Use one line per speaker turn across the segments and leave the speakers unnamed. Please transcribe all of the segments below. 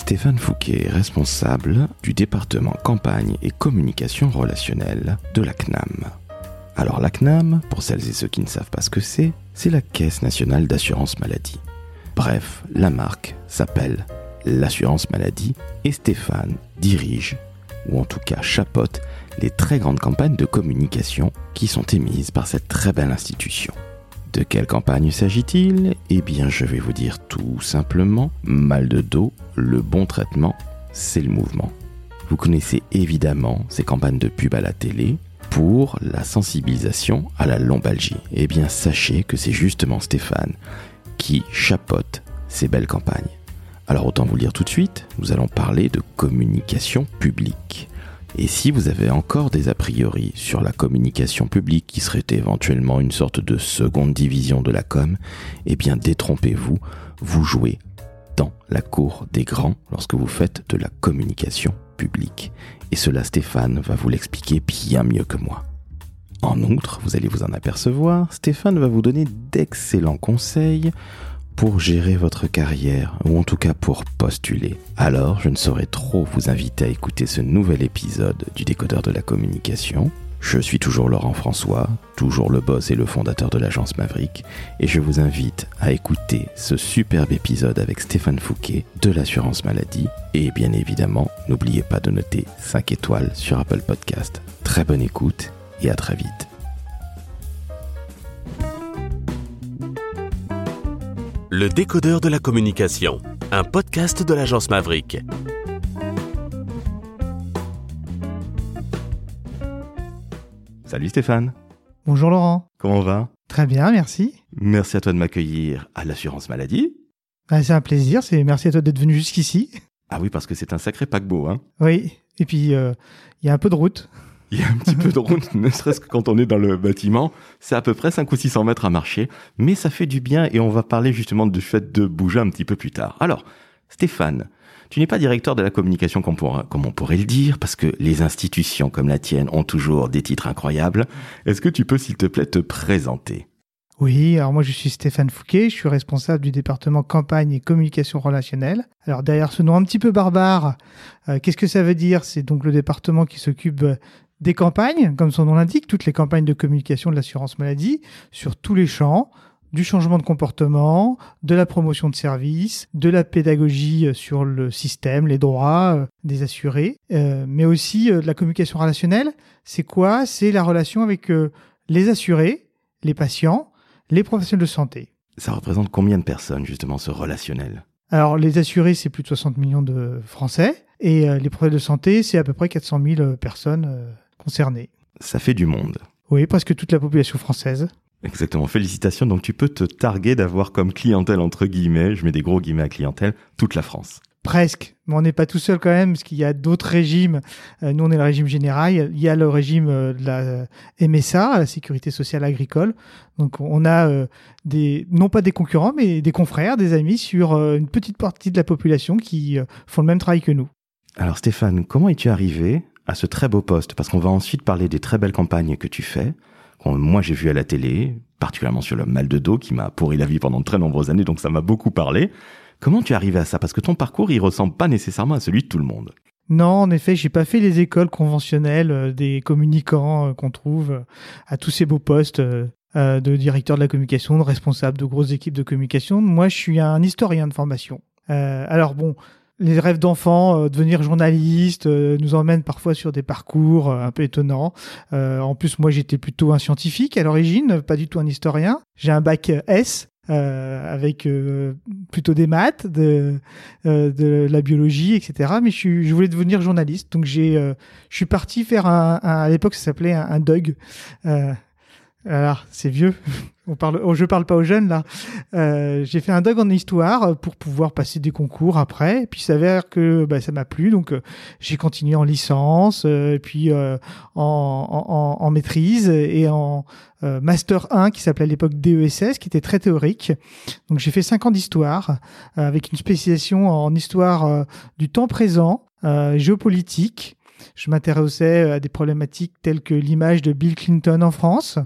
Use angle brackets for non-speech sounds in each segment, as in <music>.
Stéphane Fouquet est responsable du département campagne et communication relationnelle de la CNAM. Alors la CNAM, pour celles et ceux qui ne savent pas ce que c'est, c'est la Caisse nationale d'assurance maladie. Bref, la marque s'appelle l'assurance maladie et Stéphane dirige, ou en tout cas chapeaute, les très grandes campagnes de communication qui sont émises par cette très belle institution. De quelle campagne s'agit-il? Eh bien, je vais vous dire tout simplement, mal de dos, le bon traitement, c'est le mouvement. Vous connaissez évidemment ces campagnes de pub à la télé pour la sensibilisation à la lombalgie. Eh bien, sachez que c'est justement Stéphane qui chapeaute ces belles campagnes. Alors autant vous le dire tout de suite, nous allons parler de communication publique. Et si vous avez encore des a priori sur la communication publique qui serait éventuellement une sorte de seconde division de la com, eh bien détrompez-vous, vous jouez dans la cour des grands lorsque vous faites de la communication publique. Et cela Stéphane va vous l'expliquer bien mieux que moi. En outre, vous allez vous en apercevoir, Stéphane va vous donner d'excellents conseils pour gérer votre carrière, ou en tout cas pour postuler. Alors, je ne saurais trop vous inviter à écouter ce nouvel épisode du décodeur de la communication. Je suis toujours Laurent François, toujours le boss et le fondateur de l'agence Maverick, et je vous invite à écouter ce superbe épisode avec Stéphane Fouquet de l'assurance maladie. Et bien évidemment, n'oubliez pas de noter 5 étoiles sur Apple Podcast. Très bonne écoute et à très vite.
Le décodeur de la communication, un podcast de l'agence Maverick.
Salut Stéphane,
Bonjour Laurent.
comment on va?
Très bien, merci.
Merci à toi de m'accueillir à l'assurance maladie.
Ah, c'est un plaisir. C'est merci à toi d'être venu jusqu'ici.
Ah oui, parce que c'est un sacré paquebot, hein.
Oui. Et puis euh, il y a un peu de route.
Il y a un petit peu de route, <laughs> ne serait-ce que quand on est dans le bâtiment. C'est à peu près 5 ou 600 mètres à marcher, mais ça fait du bien et on va parler justement du fait de bouger un petit peu plus tard. Alors, Stéphane, tu n'es pas directeur de la communication comme, on pourrait le dire, parce que les institutions comme la tienne ont toujours des titres incroyables. Est-ce que tu peux, s'il te plaît, te présenter?
Oui. Alors moi je suis Stéphane Fouquet. Je suis responsable du département campagne et communication relationnelle. Alors derrière ce nom un petit peu barbare, euh, qu'est-ce que ça veut dire? C'est donc le département qui s'occupe euh, des campagnes, comme son nom l'indique, toutes les campagnes de communication de l'assurance maladie sur tous les champs du changement de comportement, de la promotion de services, de la pédagogie euh, sur le système, les droits euh, des assurés, euh, mais aussi euh, de la communication relationnelle. C'est quoi? C'est la relation avec euh, les assurés, les patients, les professionnels de santé.
Ça représente combien de personnes, justement, ce relationnel?
Alors, les assurés, c'est plus de 60 millions de Français, et les professionnels de santé, c'est à peu près 400 000 euh, personnes euh, concernées.
Ça fait du monde.
Oui, presque toute la population française.
Exactement, félicitations. Donc tu peux te targuer d'avoir comme clientèle, entre guillemets, je mets des gros guillemets à clientèle, toute la France.
Presque, mais on n'est pas tout seul quand même, parce qu'il y a d'autres régimes. Euh, nous, on est le régime général. Il y a le régime euh, de la MSA, la Sécurité sociale agricole. Donc, on a euh, des, non pas des concurrents, mais des confrères, des amis sur euh, une petite partie de la population qui euh, font le même travail que nous.
Alors Stéphane, comment es-tu arrivé à ce très beau poste Parce qu'on va ensuite parler des très belles campagnes que tu fais, moi j'ai vu à la télé, particulièrement sur le mal de dos qui m'a pourri la vie pendant de très nombreuses années, donc ça m'a beaucoup parlé. Comment tu es arrivé à ça? Parce que ton parcours, il ressemble pas nécessairement à celui de tout le monde.
Non, en effet, j'ai pas fait les écoles conventionnelles euh, des communicants euh, qu'on trouve euh, à tous ces beaux postes de directeur de la communication, de responsable de grosses équipes de communication. Moi, je suis un historien de formation. Alors bon, les rêves d'enfant, euh, devenir journaliste, euh, nous emmènent parfois sur des parcours euh, un peu étonnants. Euh, en plus, moi, j'étais plutôt un scientifique à l'origine, pas du tout un historien. J'ai un bac S. euh, avec euh, plutôt des maths, de, de la biologie, etc. Mais je, suis, je voulais devenir journaliste, donc j'ai, je suis parti faire un, un- à l'époque ça s'appelait un, un DUG. Euh, alors c'est vieux, <laughs> on parle, oh, je parle pas aux jeunes là. Euh, j'ai fait un DUG en histoire pour pouvoir passer des concours après. Puis il s'avère que bah, ça m'a plu, donc euh, j'ai continué en licence, euh, et puis euh, en, en, en- maîtrise et en euh, master 1 qui s'appelait à l'époque DESS, qui était très théorique. Donc j'ai fait 5 ans d'histoire euh, avec une spécialisation en histoire euh, du temps présent, euh, géopolitique. Je m'intéressais à des problématiques telles que l'image de Bill Clinton en France,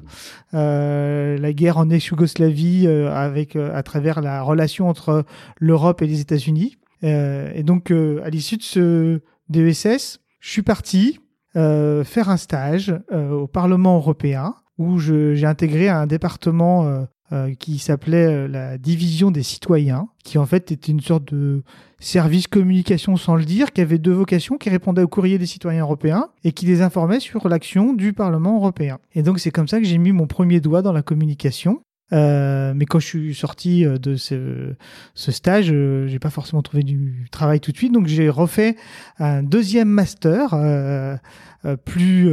euh, la guerre en ex-Yougoslavie euh, avec euh, à travers la relation entre l'Europe et les États-Unis. Euh, et donc, euh, à l'issue de ce DESS, je suis parti euh, faire un stage euh, au Parlement européen où j'ai intégré un département euh, qui s'appelait euh, la division des citoyens, qui en fait était une sorte de service communication sans le dire, qui avait deux vocations, qui répondait au courrier des citoyens européens et qui les informait sur l'action du Parlement européen. Et donc c'est comme ça que j'ai mis mon premier doigt dans la communication. Euh, mais quand je suis sorti de ce, stage, euh, j'ai pas forcément trouvé du travail tout de suite, donc j'ai refait un deuxième master plus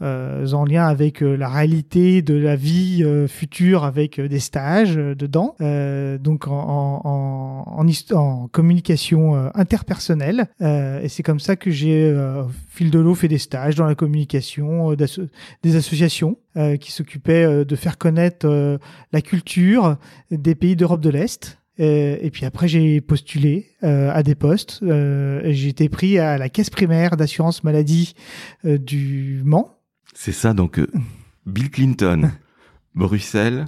en lien avec euh, la réalité de la vie euh, future, avec euh, des stages euh, dedans, euh, donc en, en, en, en communication euh, interpersonnelle. Euh, et c'est comme ça que j'ai, euh, au fil de l'eau, fait des stages dans la communication, euh, des associations euh, qui s'occupaient euh, de faire connaître euh, la culture des pays d'Europe de l'Est. Euh, et puis après, j'ai postulé euh, à des postes. Euh, j'ai été pris à la caisse primaire d'assurance maladie euh, du Mans.
C'est ça, donc euh, Bill Clinton, <laughs> Bruxelles,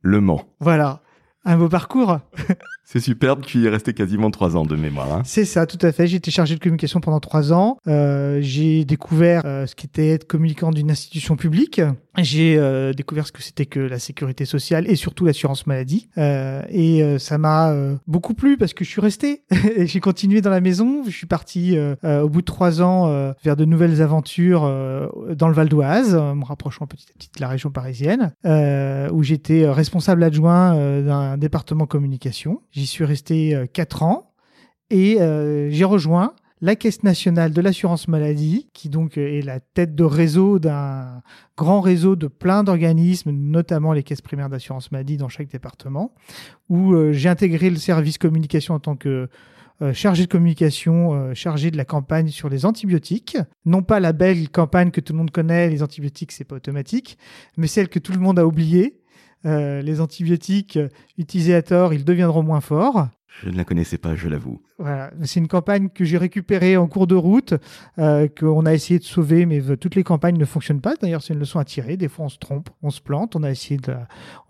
Le Mans.
Voilà, un beau parcours. <laughs>
C'est superbe, tu y es resté quasiment trois ans de mémoire. hein.
C'est ça, tout à fait. J'ai été chargé de communication pendant trois ans. Euh, j'ai découvert euh, ce qu'était être communicant d'une institution publique. J'ai euh, découvert ce que c'était que la sécurité sociale et surtout l'assurance maladie. Et ça m'a beaucoup plu parce que je suis resté. <laughs> j'ai continué dans la maison. Je suis parti au bout de trois ans vers de nouvelles aventures dans le Val d'Oise, me rapprochant petit à petit de la région parisienne, où j'étais responsable adjoint d'un département communication. J'y suis resté euh, quatre ans et euh, j'ai rejoint la Caisse nationale de l'assurance maladie, qui donc euh, est la tête de réseau d'un grand réseau de plein d'organismes, notamment les caisses primaires d'assurance maladie dans chaque département, où euh, j'ai intégré le service communication en tant que euh, chargé de communication, euh, chargé de la campagne sur les antibiotiques. Non pas la belle campagne que tout le monde connaît, les antibiotiques, c'est pas automatique, mais celle que tout le monde a oubliée. Euh, les antibiotiques utilisés à tort, ils deviendront moins forts.
Je ne la connaissais pas, je l'avoue.
Voilà, c'est une campagne que j'ai récupérée en cours de route, euh, qu'on a essayé de sauver, mais toutes les campagnes ne fonctionnent pas. D'ailleurs, c'est une leçon à tirer. Des fois, on se trompe, on se plante. On a essayé de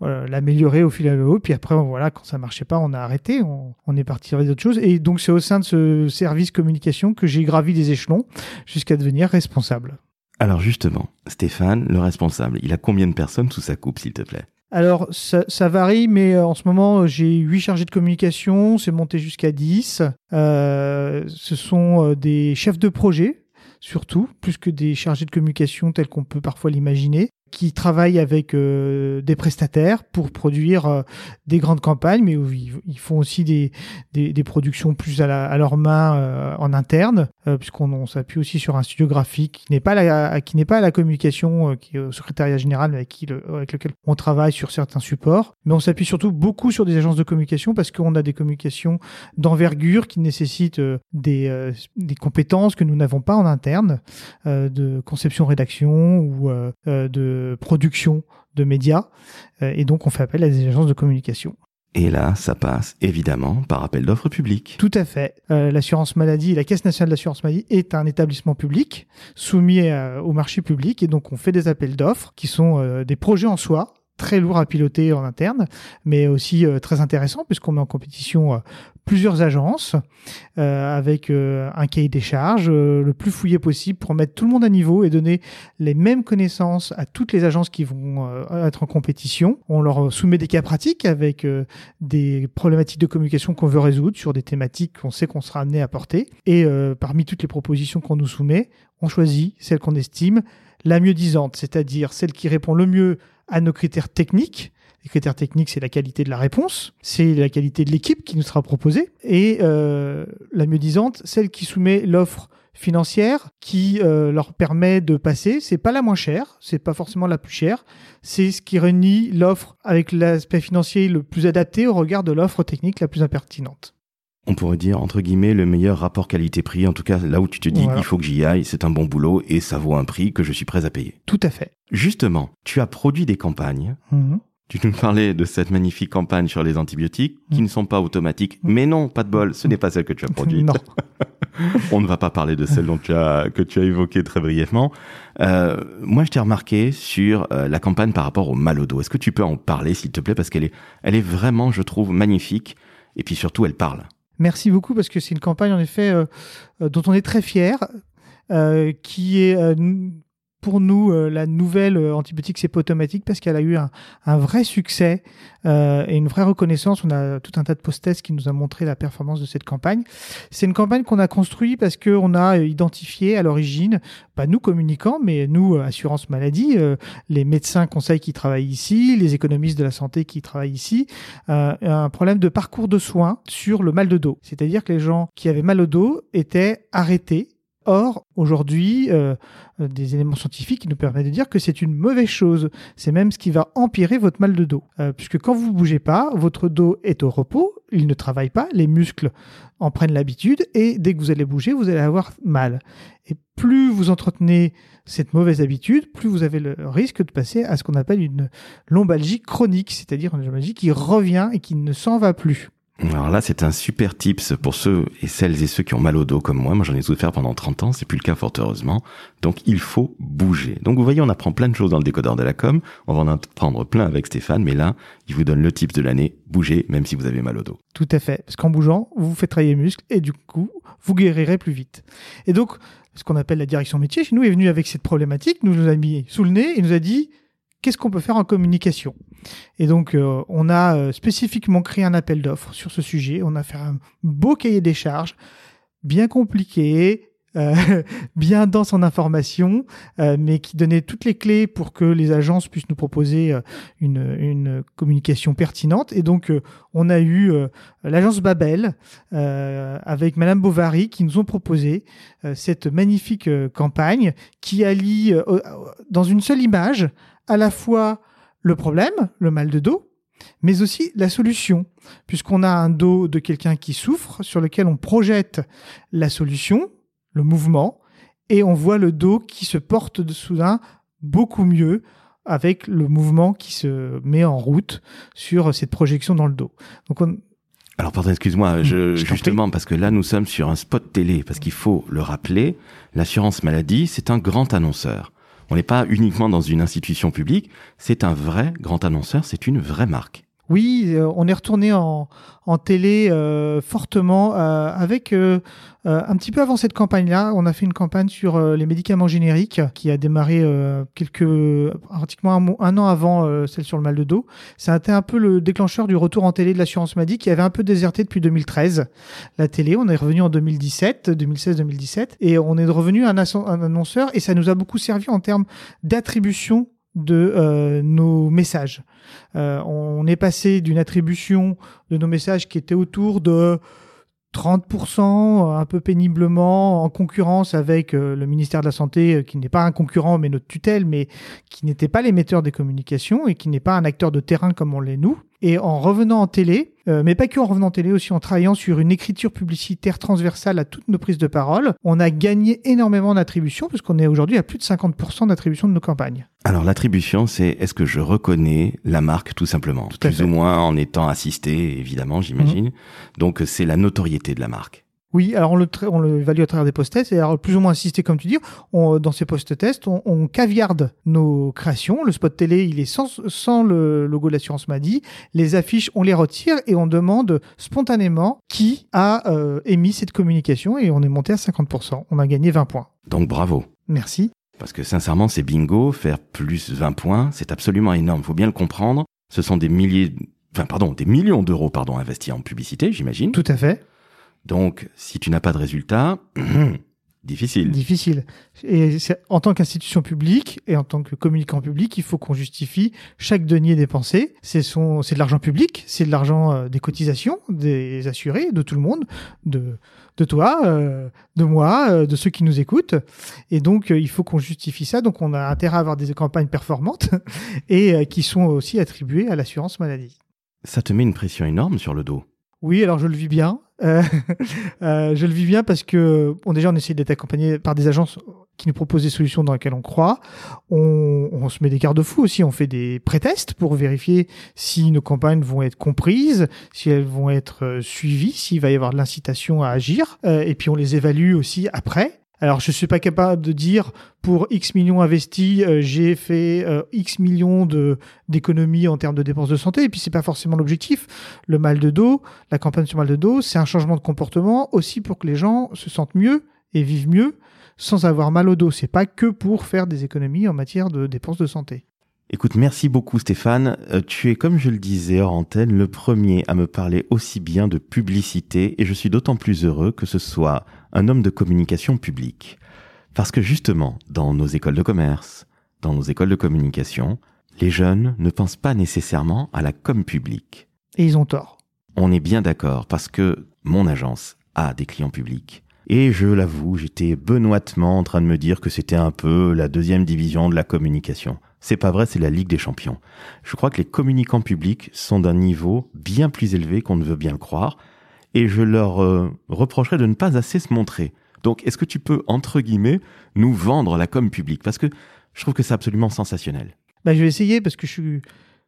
euh, l'améliorer au fil à l'eau. Puis après, voilà, quand ça marchait pas, on a arrêté. On, on est parti vers d'autres choses. Et donc, c'est au sein de ce service communication que j'ai gravi des échelons jusqu'à devenir responsable.
Alors justement, Stéphane, le responsable, il a combien de personnes sous sa coupe, s'il te plaît?
Alors, ça, varie, mais euh, en ce moment, euh, j'ai 8 chargés de communication, c'est monté jusqu'à 10. Euh, ce sont euh, des chefs de projet, surtout, plus que des chargés de communication tels qu'on peut parfois l'imaginer, qui travaillent avec euh, des prestataires pour produire euh, des grandes campagnes, mais où ils, font aussi des, des, des productions plus à, la, à leur main euh, en interne, euh, puisqu'on on s'appuie aussi sur un studio graphique qui n'est pas la, qui n'est pas la communication, euh, qui est au secrétariat général, avec, qui le- avec lequel on travaille sur certains supports. Mais on s'appuie surtout beaucoup sur des agences de communication parce qu'on a des communications d'envergure qui nécessitent euh, des, des compétences que nous n'avons pas en interne, de conception-rédaction ou euh, euh, de production de médias. Euh, et donc on fait appel à des agences de communication.
Et là, ça passe évidemment par appel d'offres publiques.
Tout à fait. Euh, l'assurance maladie, la Caisse nationale d'assurance maladie est un établissement public soumis euh, au marché public et donc on fait des appels d'offres qui sont euh, des projets en soi très lourds à piloter en interne, mais aussi euh, très intéressants puisqu'on met en compétition euh, plusieurs agences euh, avec un cahier des charges le plus fouillé possible pour mettre tout le monde à niveau et donner les mêmes connaissances à toutes les agences qui vont être en compétition. On leur soumet des cas pratiques avec des problématiques de communication qu'on veut résoudre sur des thématiques qu'on sait qu'on sera amené à porter. Et parmi toutes les propositions qu'on nous soumet, on choisit celle qu'on estime la mieux disante, c'est-à-dire celle qui répond le mieux à nos critères techniques. Les critères techniques, c'est la qualité de la réponse, c'est la qualité de l'équipe qui nous sera proposée, et euh, la mieux disante, celle qui soumet l'offre financière qui euh, leur permet de passer. C'est pas la moins chère, c'est pas forcément la plus chère, c'est ce qui réunit l'offre avec l'aspect financier le plus adapté au regard de l'offre technique la plus impertinente.
On pourrait dire, entre guillemets, le meilleur rapport qualité-prix. En tout cas, là où tu te dis,
Voilà.
il faut que j'y aille, c'est un bon boulot et ça vaut un prix que je suis prêt à payer.
Tout à fait.
Justement, tu as produit des campagnes.
Mhm.
Tu nous parlais de cette magnifique campagne sur les antibiotiques qui
Mm.
ne sont pas automatiques. Mais non, pas de bol, ce n'est pas celle que tu as produite.
Non. <laughs>
On ne va pas parler de celle dont tu as, que tu as évoquée très brièvement. Euh, moi, je t'ai remarqué sur euh, la campagne par rapport au mal au dos. Est-ce que tu peux en parler, s'il te plaît, parce qu'elle est, elle est vraiment, je trouve, magnifique. Et puis surtout, elle parle.
Merci beaucoup parce que c'est une campagne en effet euh, euh, dont on est très fier, euh, qui est pour nous euh, la nouvelle euh, antibiotique c'est pas automatique parce qu'elle a eu un, vrai succès euh, et une vraie reconnaissance. On a tout un tas de post-tests qui nous a montré la performance de cette campagne. C'est une campagne qu'on a construite parce qu'on a euh, identifié à l'origine, pas nous communicants, mais nous assurance maladie, les médecins conseils qui travaillent ici, les économistes de la santé qui travaillent ici, un problème de parcours de soins sur le mal de dos. C'est-à-dire que les gens qui avaient mal au dos étaient arrêtés. Or, aujourd'hui, euh, des éléments scientifiques nous permettent de dire que c'est une mauvaise chose. C'est même ce qui va empirer votre mal de dos. Euh, puisque quand vous ne bougez pas, votre dos est au repos, il ne travaille pas, les muscles en prennent l'habitude, et dès que vous allez bouger, vous allez avoir mal. Et plus vous entretenez cette mauvaise habitude, plus vous avez le risque de passer à ce qu'on appelle une lombalgie chronique, c'est-à-dire une lombalgie qui revient et qui ne s'en va plus.
Alors là, c'est un super tips pour ceux et celles et ceux qui ont mal au dos comme moi. Moi, j'en ai souffert pendant 30 ans. C'est plus le cas, fort heureusement. Donc, il faut bouger. Donc, vous voyez, on apprend plein de choses dans le décodeur de la com. On va en apprendre plein avec Stéphane. Mais là, il vous donne le tips de l'année. Bougez, même si vous avez mal au dos.
Tout à fait. Parce qu'en bougeant, vous faites travailler les muscles et du coup, vous guérirez plus vite. Et donc, ce qu'on appelle la direction métier chez nous est venu avec cette problématique, nous nous a mis sous le nez et nous a dit qu'est-ce qu'on peut faire en communication? Et donc, euh, on a euh, spécifiquement créé un appel d'offres sur ce sujet. On a fait un beau cahier des charges, bien compliqué, euh, <laughs> bien dense en information, mais qui donnait toutes les clés pour que les agences puissent nous proposer une, une communication pertinente. Et donc, on a eu l'agence Babel avec Madame Bovary qui nous ont proposé cette magnifique campagne qui allie dans une seule image à la fois le problème, le mal de dos, mais aussi la solution, puisqu'on a un dos de quelqu'un qui souffre sur lequel on projette la solution, le mouvement, et on voit le dos qui se porte de soudain beaucoup mieux avec le mouvement qui se met en route sur cette projection dans le dos. Donc on,
Alors, pardon, excuse-moi,
Mmh,
justement, parce que là, nous sommes sur un spot télé, parce qu'il faut le rappeler, l'assurance maladie, c'est un grand annonceur. On n'est pas uniquement dans une institution publique, c'est un vrai grand annonceur, c'est une vraie marque.
Oui, euh, on est retourné en, en télé euh, fortement euh, avec euh, euh, un petit peu avant cette campagne-là. On a fait une campagne sur euh, les médicaments génériques qui a démarré quelques pratiquement un, un an avant celle sur le mal de dos. Ça a été un peu le déclencheur du retour en télé de l'assurance maladie qui avait un peu déserté depuis 2013. La télé, on est revenu en 2017, 2016-2017 et on est revenu asso- un annonceur et ça nous a beaucoup servi en termes d'attribution de euh, nos messages. Euh, on est passé d'une attribution de nos messages qui était autour de 30%, un peu péniblement, en concurrence avec euh, le ministère de la Santé, qui n'est pas un concurrent mais notre tutelle, mais qui n'était pas l'émetteur des communications et qui n'est pas un acteur de terrain comme on l'est nous. Et en revenant en télé, euh, mais pas que en revenant en télé, aussi en travaillant sur une écriture publicitaire transversale à toutes nos prises de parole, on a gagné énormément d'attribution, puisqu'on est aujourd'hui à plus de 50% d'attribution de nos campagnes.
Alors, l'attribution, c'est est-ce que je reconnais la marque tout simplement?
Tout
Plus
fait.
ou moins en étant assisté, évidemment, j'imagine. Donc, c'est la notoriété de la marque.
Oui, alors on le, on le évalue à travers des post-tests, et alors plus ou moins assisté comme tu dis, on, dans ces post-tests, on, on caviarde nos créations. Le spot télé, il est sans, sans le logo de l'assurance maladie. Les affiches, on les retire et on demande spontanément qui a euh, émis cette communication et on est monté à 50%. On a gagné 20 points.
Donc, bravo.
Merci.
Parce que sincèrement, c'est bingo, faire plus 20 points, c'est absolument énorme. Faut bien le comprendre. Ce sont des milliers, enfin, pardon, des millions d'euros, pardon, investis en publicité, j'imagine.
Tout à fait.
Donc, si tu n'as pas de résultat, <clears throat> difficile.
Difficile. Et c'est- en tant qu'institution publique et en tant que communicant public, il faut qu'on justifie chaque denier dépensé. C'est son, c'est de l'argent public, c'est de l'argent euh, des cotisations des assurés, de tout le monde, de de toi, euh, de moi, euh, de ceux qui nous écoutent. Et donc, euh, il faut qu'on justifie ça. Donc, on a intérêt à avoir des campagnes performantes <laughs> et qui sont aussi attribuées à l'assurance maladie.
Ça te met une pression énorme sur le dos.
Oui, alors je le vis bien. Euh, <laughs> euh, je le vis bien parce que, bon, déjà, on essaie d'être accompagné par des agences qui nous proposent des solutions dans lesquelles on croit. On, on se met des garde-fous aussi. On fait des pré-tests pour vérifier si nos campagnes vont être comprises, si elles vont être euh, suivies, s'il va y avoir de l'incitation à agir. Euh, et puis, on les évalue aussi après Alors je suis pas capable de dire pour X millions investis, euh, j'ai fait euh, X millions d'économies en termes de dépenses de santé. Et puis c'est pas forcément l'objectif. Le mal de dos, la campagne sur mal de dos, c'est un changement de comportement aussi pour que les gens se sentent mieux et vivent mieux sans avoir mal au dos. C'est pas que pour faire des économies en matière de dépenses de santé.
Écoute, merci beaucoup Stéphane. Euh, tu es, comme je le disais hors antenne, le premier à me parler aussi bien de publicité et je suis d'autant plus heureux que ce soit un homme de communication publique. Parce que justement, dans nos écoles de commerce, dans nos écoles de communication, les jeunes ne pensent pas nécessairement à la com publique.
Et ils ont tort.
On est bien d'accord parce que mon agence a des clients publics. Et je l'avoue, j'étais benoîtement en train de me dire que c'était un peu la deuxième division de la communication. C'est pas vrai, c'est la Ligue des champions. Je crois que les communicants publics sont d'un niveau bien plus élevé qu'on ne veut bien le croire, et je leur euh, reprocherais de ne pas assez se montrer. Donc, est-ce que tu peux, entre guillemets, nous vendre la com publique? Parce que je trouve que c'est absolument sensationnel.
Bah, je vais essayer parce que je suis,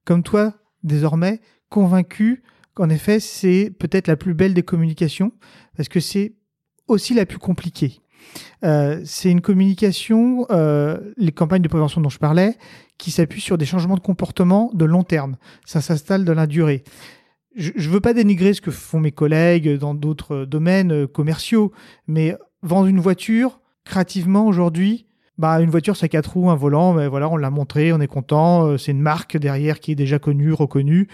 comme toi, désormais, convaincu qu'en effet, c'est peut-être la plus belle des communications, parce que c'est aussi la plus compliquée. Euh, c'est une communication, euh, les campagnes de prévention dont je parlais, qui s'appuient sur des changements de comportement de long terme. Ça s'installe dans la durée. Je ne veux pas dénigrer ce que font mes collègues dans d'autres domaines euh, commerciaux, mais vendre une voiture, créativement aujourd'hui, bah une voiture c'est quatre roues, un volant, mais voilà, on l'a montré, on est content, c'est une marque derrière qui est déjà connue, reconnue.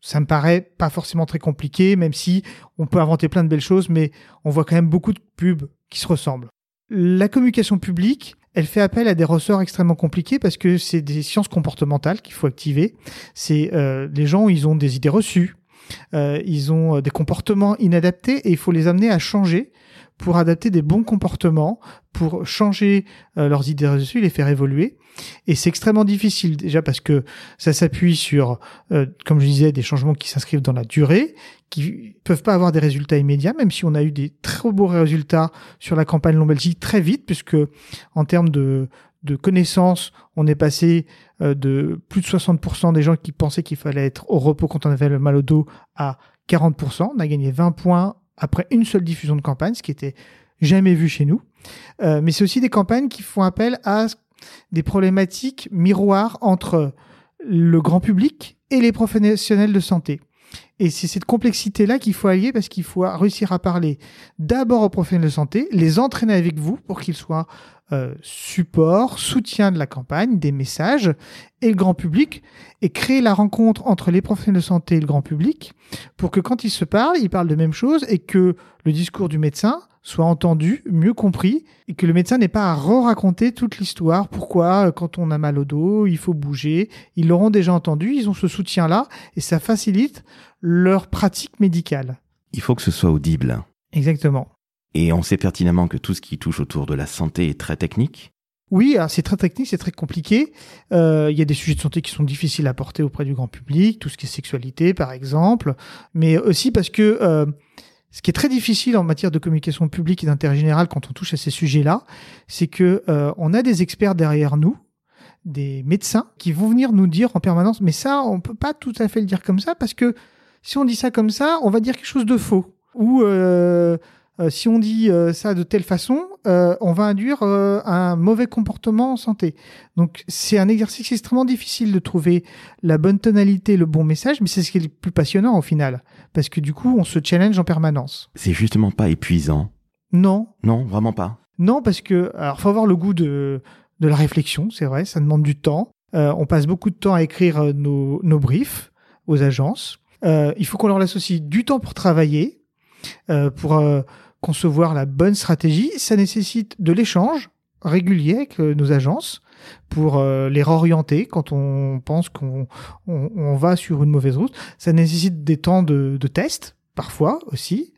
Ça me paraît pas forcément très compliqué, même si on peut inventer plein de belles choses, mais on voit quand même beaucoup de pubs qui se ressemblent. La communication publique, elle fait appel à des ressorts extrêmement compliqués parce que c'est des sciences comportementales qu'il faut activer. C'est euh, les gens, ils ont des idées reçues, euh, ils ont euh, des comportements inadaptés et il faut les amener à changer pour adapter des bons comportements, pour changer euh, leurs idées reçues, les faire évoluer. Et c'est extrêmement difficile déjà parce que ça s'appuie sur, euh, comme je disais, des changements qui s'inscrivent dans la durée, qui peuvent pas avoir des résultats immédiats, même si on a eu des très beaux résultats sur la campagne Long-Belgique très vite, puisque en termes de, de connaissances, on est passé de plus de 60% des gens qui pensaient qu'il fallait être au repos quand on avait le mal au dos à 40%. On a gagné 20 points après une seule diffusion de campagne, ce qui était jamais vu chez nous. Euh, mais c'est aussi des campagnes qui font appel à des problématiques miroirs entre le grand public et les professionnels de santé. Et c'est cette complexité-là qu'il faut allier parce qu'il faut réussir à parler d'abord aux professionnels de santé, les entraîner avec vous pour qu'ils soient euh, support, soutien de la campagne, des messages et le grand public et créer la rencontre entre les professionnels de santé et le grand public pour que quand ils se parlent, ils parlent de même chose et que le discours du médecin soit entendu, mieux compris, et que le médecin n'ait pas à re-raconter toute l'histoire. Pourquoi, euh, quand on a mal au dos, il faut bouger. Ils l'auront déjà entendu, ils ont ce soutien-là, et ça facilite leur pratique médicale.
Il faut que ce soit audible.
Exactement.
Et on sait pertinemment que tout ce qui touche autour de la santé est très technique.
Oui, c'est très technique, c'est très compliqué. Euh, il y a des sujets de santé qui sont difficiles à porter auprès du grand public, tout ce qui est sexualité par exemple, mais aussi parce que euh, ce qui est très difficile en matière de communication publique et d'intérêt général quand on touche à ces sujets-là, c'est que euh, on a des experts derrière nous, des médecins qui vont venir nous dire en permanence, mais ça, on peut pas tout à fait le dire comme ça parce que si on dit ça comme ça, on va dire quelque chose de faux ou euh, si on dit ça de telle façon, on va induire un mauvais comportement en santé. Donc c'est un exercice extrêmement difficile de trouver la bonne tonalité, le bon message, mais c'est ce qui est le plus passionnant au final parce que du coup, on se challenge en permanence.
C'est justement pas épuisant.
Non.
Non, vraiment pas.
Non, parce que, alors, faut avoir le goût de, de la réflexion, c'est vrai, ça demande du temps. Euh, on passe beaucoup de temps à écrire euh, nos, nos briefs aux agences. Euh, il faut qu'on leur associe du temps pour travailler, euh, pour euh, concevoir la bonne stratégie. Ça nécessite de l'échange régulier avec nos agences pour euh, les réorienter quand on pense qu'on on, on va sur une mauvaise route. Ça nécessite des temps de, test, parfois aussi.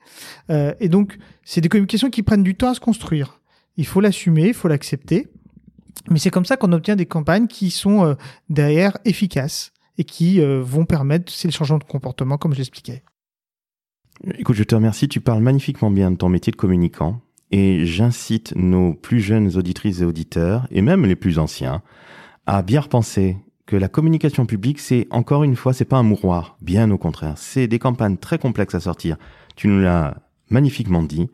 Euh, et donc, c'est des communications qui prennent du temps à se construire. Il faut l'assumer, il faut l'accepter. Mais c'est comme ça qu'on obtient des campagnes qui sont euh, derrière efficaces et qui euh, vont permettre, c'est le changement de comportement, comme je l'expliquais.
Écoute, je te remercie. Tu parles magnifiquement bien de ton métier de communicant et j'incite nos plus jeunes auditrices et auditeurs, et même les plus anciens, à bien repenser que la communication publique, c'est encore une fois, c'est pas un mouroir, bien au contraire, c'est des campagnes très complexes à sortir. Tu nous l'as magnifiquement dit.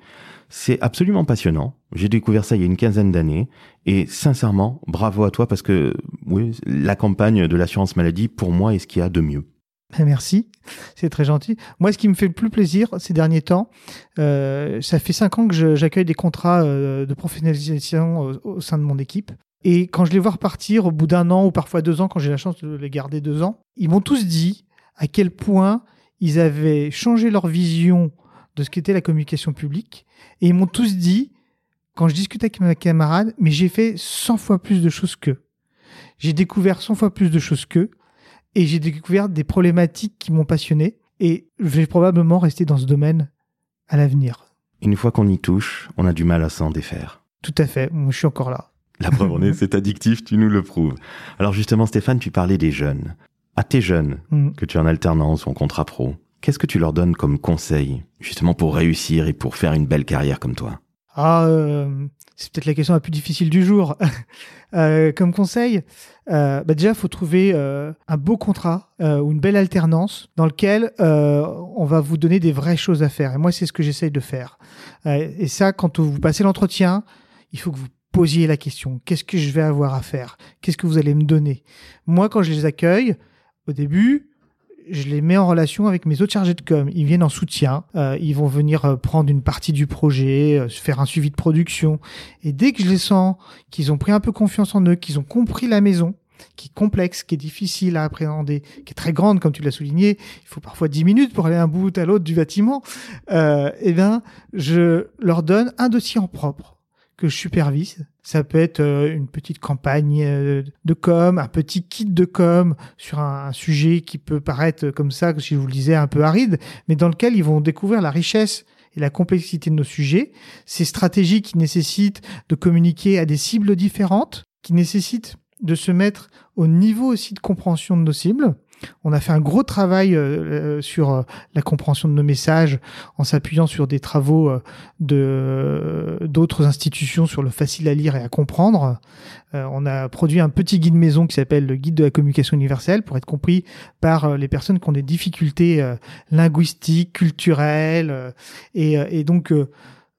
C'est absolument passionnant. J'ai découvert ça il y a une quinzaine d'années et sincèrement, bravo à toi parce que oui, la campagne de l'assurance maladie pour moi est ce qu'il y a de mieux.
Ben, merci, c'est très gentil. Moi, ce qui me fait le plus plaisir ces derniers temps, euh, ça fait cinq ans que j'accueille des contrats euh, de professionnalisation au, au, sein de mon équipe. Et quand je les vois repartir au bout d'un an ou parfois deux ans, quand j'ai la chance de les garder deux ans, ils m'ont tous dit à quel point ils avaient changé leur vision de ce qu'était la communication publique. Et ils m'ont tous dit, quand je discute avec mes camarades, mais j'ai fait 100 fois plus de choses qu'eux. J'ai découvert 100 fois plus de choses qu'eux. Et j'ai découvert des problématiques qui m'ont passionné. Et je vais probablement rester dans ce domaine à l'avenir.
Une fois qu'on y touche, on a du mal à s'en défaire.
Tout à fait. Je suis encore là.
La preuve en est, <laughs> c'est addictif, tu nous le prouves. Alors justement, Stéphane, tu parlais des jeunes. À tes jeunes,
Mm.
que tu es en alternance ou en contrat pro, qu'est-ce que tu leur donnes comme conseil, justement pour réussir et pour faire une belle carrière comme toi?
Ah, euh, c'est peut-être la question la plus difficile du jour. <laughs> Euh, comme conseil, euh, bah déjà, il faut trouver euh, un beau contrat euh, ou une belle alternance dans lequel on va vous donner des vraies choses à faire. Et moi, c'est ce que j'essaye de faire. Et ça, quand vous passez l'entretien, il faut que vous posiez la question. Qu'est-ce que je vais avoir à faire? Qu'est-ce que vous allez me donner? Moi, quand je les accueille, au début, je les mets en relation avec mes autres chargés de com. Ils viennent en soutien, euh, ils vont venir euh, prendre une partie du projet, euh, faire un suivi de production. Et dès que je les sens qu'ils ont pris un peu confiance en eux, qu'ils ont compris la maison, qui est complexe, qui est difficile à appréhender, qui est très grande, comme tu l'as souligné, il faut parfois 10 minutes pour aller d'un bout à l'autre du bâtiment, euh, eh bien, je leur donne un dossier en propre que je supervise. Ça peut être euh, une petite campagne euh, de com, un petit kit de com sur un, un sujet qui peut paraître comme ça, si je vous le disais, un peu aride, mais dans lequel ils vont découvrir la richesse et la complexité de nos sujets, ces stratégies qui nécessitent de communiquer à des cibles différentes, qui nécessitent de se mettre au niveau aussi de compréhension de nos cibles. On a fait un gros travail euh, sur euh, la compréhension de nos messages en s'appuyant sur des travaux euh, de d'autres institutions sur le facile à lire et à comprendre. Euh, on a produit un petit guide maison qui s'appelle le guide de la communication universelle pour être compris par euh, les personnes qui ont des difficultés euh, linguistiques, culturelles euh, et, euh, et donc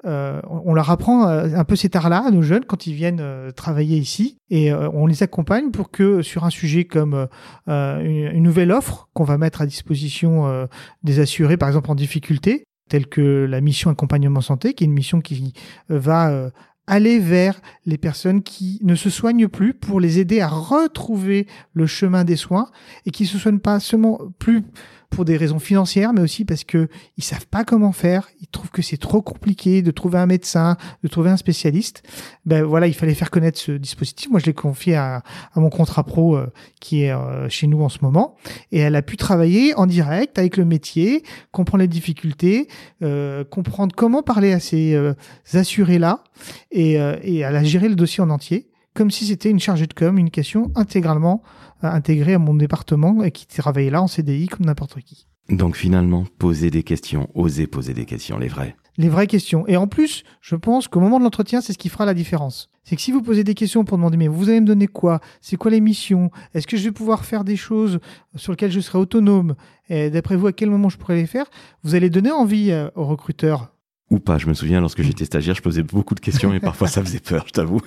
euh, on leur apprend euh, un peu cet art-là à nos jeunes quand ils viennent euh, travailler ici. Et euh, on les accompagne pour que sur un sujet comme une, une nouvelle offre qu'on va mettre à disposition des assurés, par exemple en difficulté, telle que la mission accompagnement santé, qui est une mission qui va aller vers les personnes qui ne se soignent plus pour les aider à retrouver le chemin des soins et qui se soignent pas seulement plus pour des raisons financières, mais aussi parce que ils savent pas comment faire. Ils trouvent que c'est trop compliqué de trouver un médecin, de trouver un spécialiste. Ben voilà, il fallait faire connaître ce dispositif. Moi, je l'ai confié à, à mon contrat pro euh, qui est euh, chez nous en ce moment, et elle a pu travailler en direct avec le métier, comprendre les difficultés, euh, comprendre comment parler à ces euh, assurés là, et, euh, et elle a géré le dossier en entier comme si c'était une chargée de communication intégralement euh, intégrée à mon département et qui travaillait là en CDI comme n'importe qui.
Donc finalement, poser des questions, oser poser des questions, les vraies.
Les vraies questions. Et en plus, je pense qu'au moment de l'entretien, c'est ce qui fera la différence. C'est que si vous posez des questions pour demander, mais vous allez me donner quoi? C'est quoi les missions? Est-ce que je vais pouvoir faire des choses sur lesquelles je serai autonome? Et d'après vous, à quel moment je pourrais les faire? Vous allez donner envie euh, aux recruteurs
Ou pas, je me souviens, lorsque j'étais stagiaire, je posais beaucoup de questions et parfois ça faisait peur, je t'avoue.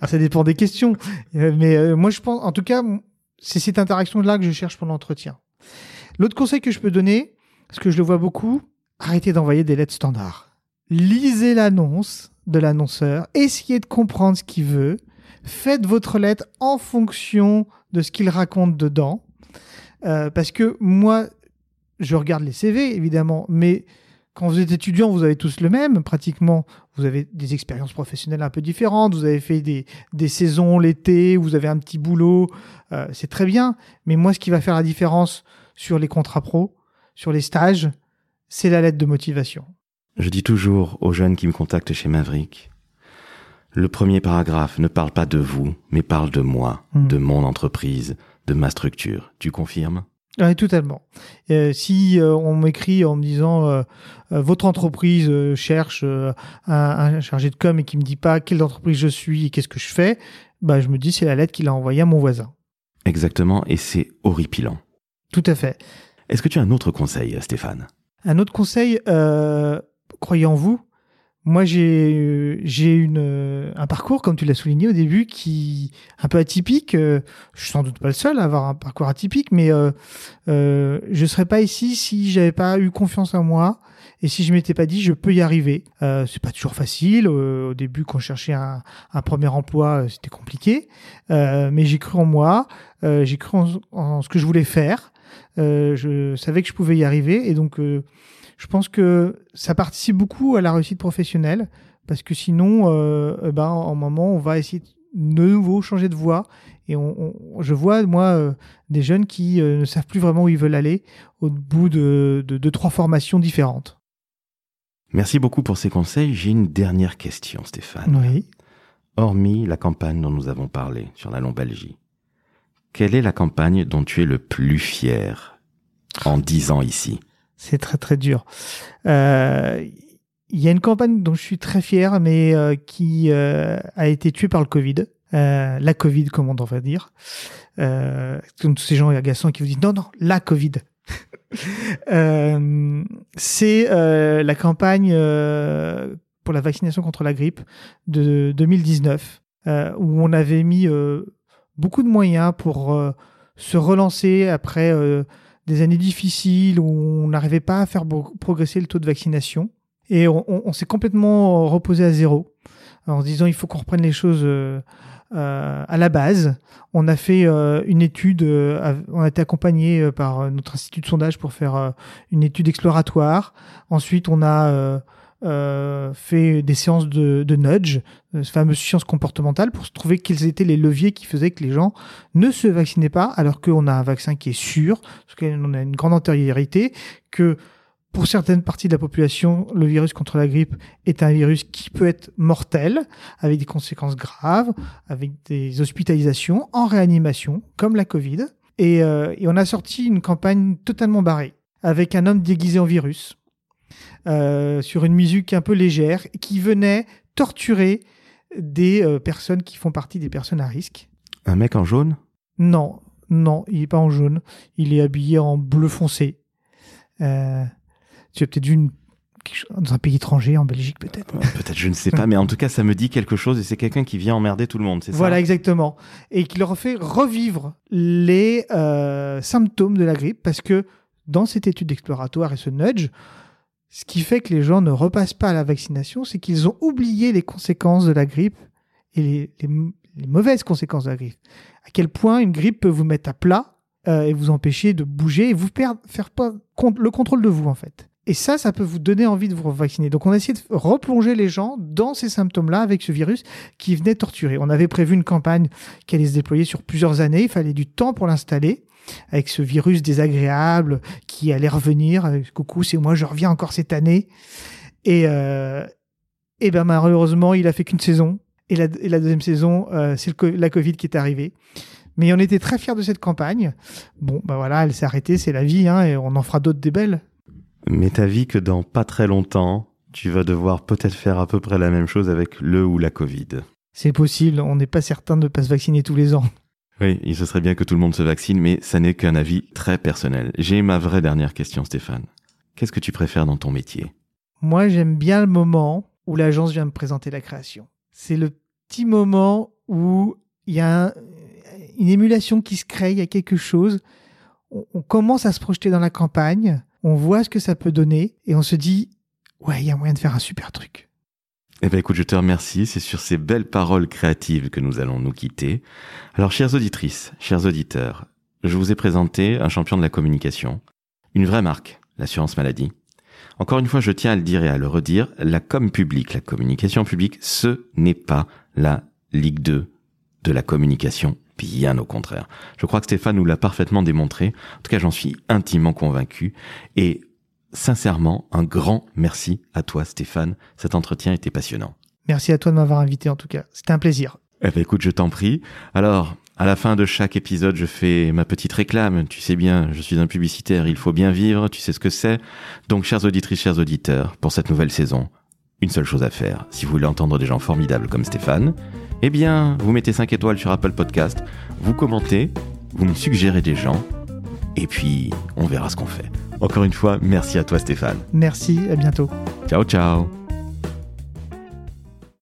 Ah, ça dépend des questions. Euh, mais euh, moi, je pense, en tout cas, c'est cette interaction-là que je cherche pour l'entretien. L'autre conseil que je peux donner, parce que je le vois beaucoup, arrêtez d'envoyer des lettres standards. Lisez l'annonce de l'annonceur, essayez de comprendre ce qu'il veut, faites votre lettre en fonction de ce qu'il raconte dedans. Euh, parce que moi, je regarde les CV, évidemment, mais quand vous êtes étudiant, vous avez tous le même, pratiquement. Vous avez des expériences professionnelles un peu différentes, vous avez fait des, des saisons l'été, vous avez un petit boulot, euh, c'est très bien. Mais moi, ce qui va faire la différence sur les contrats pro, sur les stages, c'est la lettre de motivation.
Je dis toujours aux jeunes qui me contactent chez Maverick, le premier paragraphe ne parle pas de vous, mais parle de moi,
Mhm.
de mon entreprise, de ma structure. Tu confirmes?
Oui, totalement. Euh, si euh, on m'écrit en me disant euh, votre entreprise cherche un, un chargé de com et qui me dit pas quelle entreprise je suis et qu'est-ce que je fais, bah je me dis c'est la lettre qu'il a envoyée à mon voisin.
Exactement, et c'est horripilant.
Tout à fait.
Est-ce que tu as un autre conseil, Stéphane?
Un autre conseil, croyez en vous. Moi, j'ai j'ai une un parcours, comme tu l'as souligné au début, qui un peu atypique. Je suis sans doute pas le seul à avoir un parcours atypique, mais euh, euh, je serais pas ici si j'avais pas eu confiance en moi et si je m'étais pas dit je peux y arriver. Euh, c'est pas toujours facile. au début, quand je cherchais un, un premier emploi, c'était compliqué, mais j'ai cru en moi. j'ai cru en, en, ce que je voulais faire. je savais que je pouvais y arriver, et donc je pense que ça participe beaucoup à la réussite professionnelle parce que sinon, euh, eh ben, en moment, on va essayer de nouveau changer de voie. Et on, je vois, moi, euh, des jeunes qui euh, ne savent plus vraiment où ils veulent aller au bout de trois formations différentes.
Merci beaucoup pour ces conseils. J'ai une dernière question, Stéphane.
Oui.
Hormis la campagne dont nous avons parlé sur la Lombalgie, quelle est la campagne dont tu es le plus fier en dix ans ici?
C'est très très dur. Euh, il y a une campagne dont je suis très fier, mais euh, qui euh, a été tuée par le Covid. la Covid, comme on devrait dire. tous ces gens agaçants qui vous disent non, non, la Covid. <laughs> c'est la campagne pour la vaccination contre la grippe de 2019, où on avait mis beaucoup de moyens pour se relancer après des années difficiles où on n'arrivait pas à faire progresser le taux de vaccination. Et on, s'est complètement reposé à zéro en se disant il faut qu'on reprenne les choses euh, euh, à la base. On a fait euh, une étude, on a été accompagné par notre institut de sondage pour faire une étude exploratoire. Ensuite, on a euh, fait des séances de, de nudge, euh, ce fameux science comportementale, pour se trouver quels étaient les leviers qui faisaient que les gens ne se vaccinaient pas, alors qu'on a un vaccin qui est sûr, parce qu'on a une grande antériorité, que pour certaines parties de la population, le virus contre la grippe est un virus qui peut être mortel, avec des conséquences graves, avec des hospitalisations en réanimation, comme la Covid. Et, euh, et on a sorti une campagne totalement barrée, avec un homme déguisé en virus, euh, sur une musique un peu légère qui venait torturer des euh, personnes qui font partie des personnes à risque.
Un mec en jaune?
Non, non, il est pas en jaune. Il est habillé en bleu foncé. Euh, tu as peut-être vu une dans un pays étranger, en Belgique peut-être.
peut-être, je ne sais pas, mais en tout cas, ça me dit quelque chose et c'est quelqu'un qui vient emmerder tout le monde, c'est
ça? Voilà, exactement. Et qui leur fait revivre les symptômes de la grippe parce que dans cette étude exploratoire et ce nudge, ce qui fait que les gens ne repassent pas à la vaccination, c'est qu'ils ont oublié les conséquences de la grippe et les, mauvaises conséquences de la grippe. À quel point une grippe peut vous mettre à plat euh, et vous empêcher de bouger et vous perdre, faire pas le contrôle de vous en fait. Et ça, ça peut vous donner envie de vous vacciner. Donc on a essayé de replonger les gens dans ces symptômes-là avec ce virus qui venait torturer. On avait prévu une campagne qui allait se déployer sur plusieurs années. Il fallait du temps pour l'installer avec ce virus désagréable qui allait revenir. Coucou, c'est moi, je reviens encore cette année. Et, euh, et ben malheureusement, il a fait qu'une saison. Et la, deuxième saison, euh, c'est la Covid qui est arrivée. Mais on était très fiers de cette campagne. Bon, ben voilà, elle s'est arrêtée, c'est la vie, hein, et on en fera d'autres des belles.
Mais t'as vu que dans pas très longtemps, tu vas devoir peut-être faire à peu près la même chose avec le ou la Covid.
C'est possible, on n'est pas certain de ne pas se vacciner tous les ans.
Oui, il ce serait bien que tout le monde se vaccine, mais ça n'est qu'un avis très personnel. J'ai ma vraie dernière question, Stéphane. Qu'est-ce que tu préfères dans ton métier?
Moi, j'aime bien le moment où l'agence vient me présenter la création. C'est le petit moment où il y a une émulation qui se crée, il y a quelque chose. on commence à se projeter dans la campagne, on voit ce que ça peut donner, et on se dit, ouais, il y a moyen de faire un super truc.
Eh bien écoute, je te remercie. C'est sur ces belles paroles créatives que nous allons nous quitter. Alors, chères auditrices, chers auditeurs, je vous ai présenté un champion de la communication, une vraie marque, l'assurance maladie. Encore une fois, je tiens à le dire et à le redire, la com publique, la communication publique, ce n'est pas la Ligue 2 de la communication, bien au contraire. Je crois que Stéphane nous l'a parfaitement démontré. En tout cas, j'en suis intimement convaincu. Et sincèrement, un grand merci à toi Stéphane. Cet entretien était passionnant.
Merci à toi de m'avoir invité en tout cas. C'était un plaisir.
Eh ben écoute, je t'en prie. Alors, à la fin de chaque épisode, je fais ma petite réclame. Tu sais bien, je suis un publicitaire, il faut bien vivre, tu sais ce que c'est. Donc, chères auditrices, chers auditeurs, pour cette nouvelle saison, une seule chose à faire. Si vous voulez entendre des gens formidables comme Stéphane, eh bien, vous mettez 5 étoiles sur Apple Podcast, vous commentez, vous me suggérez des gens, et puis on verra ce qu'on fait. Encore une fois, merci à toi Stéphane.
Merci, à bientôt.
Ciao ciao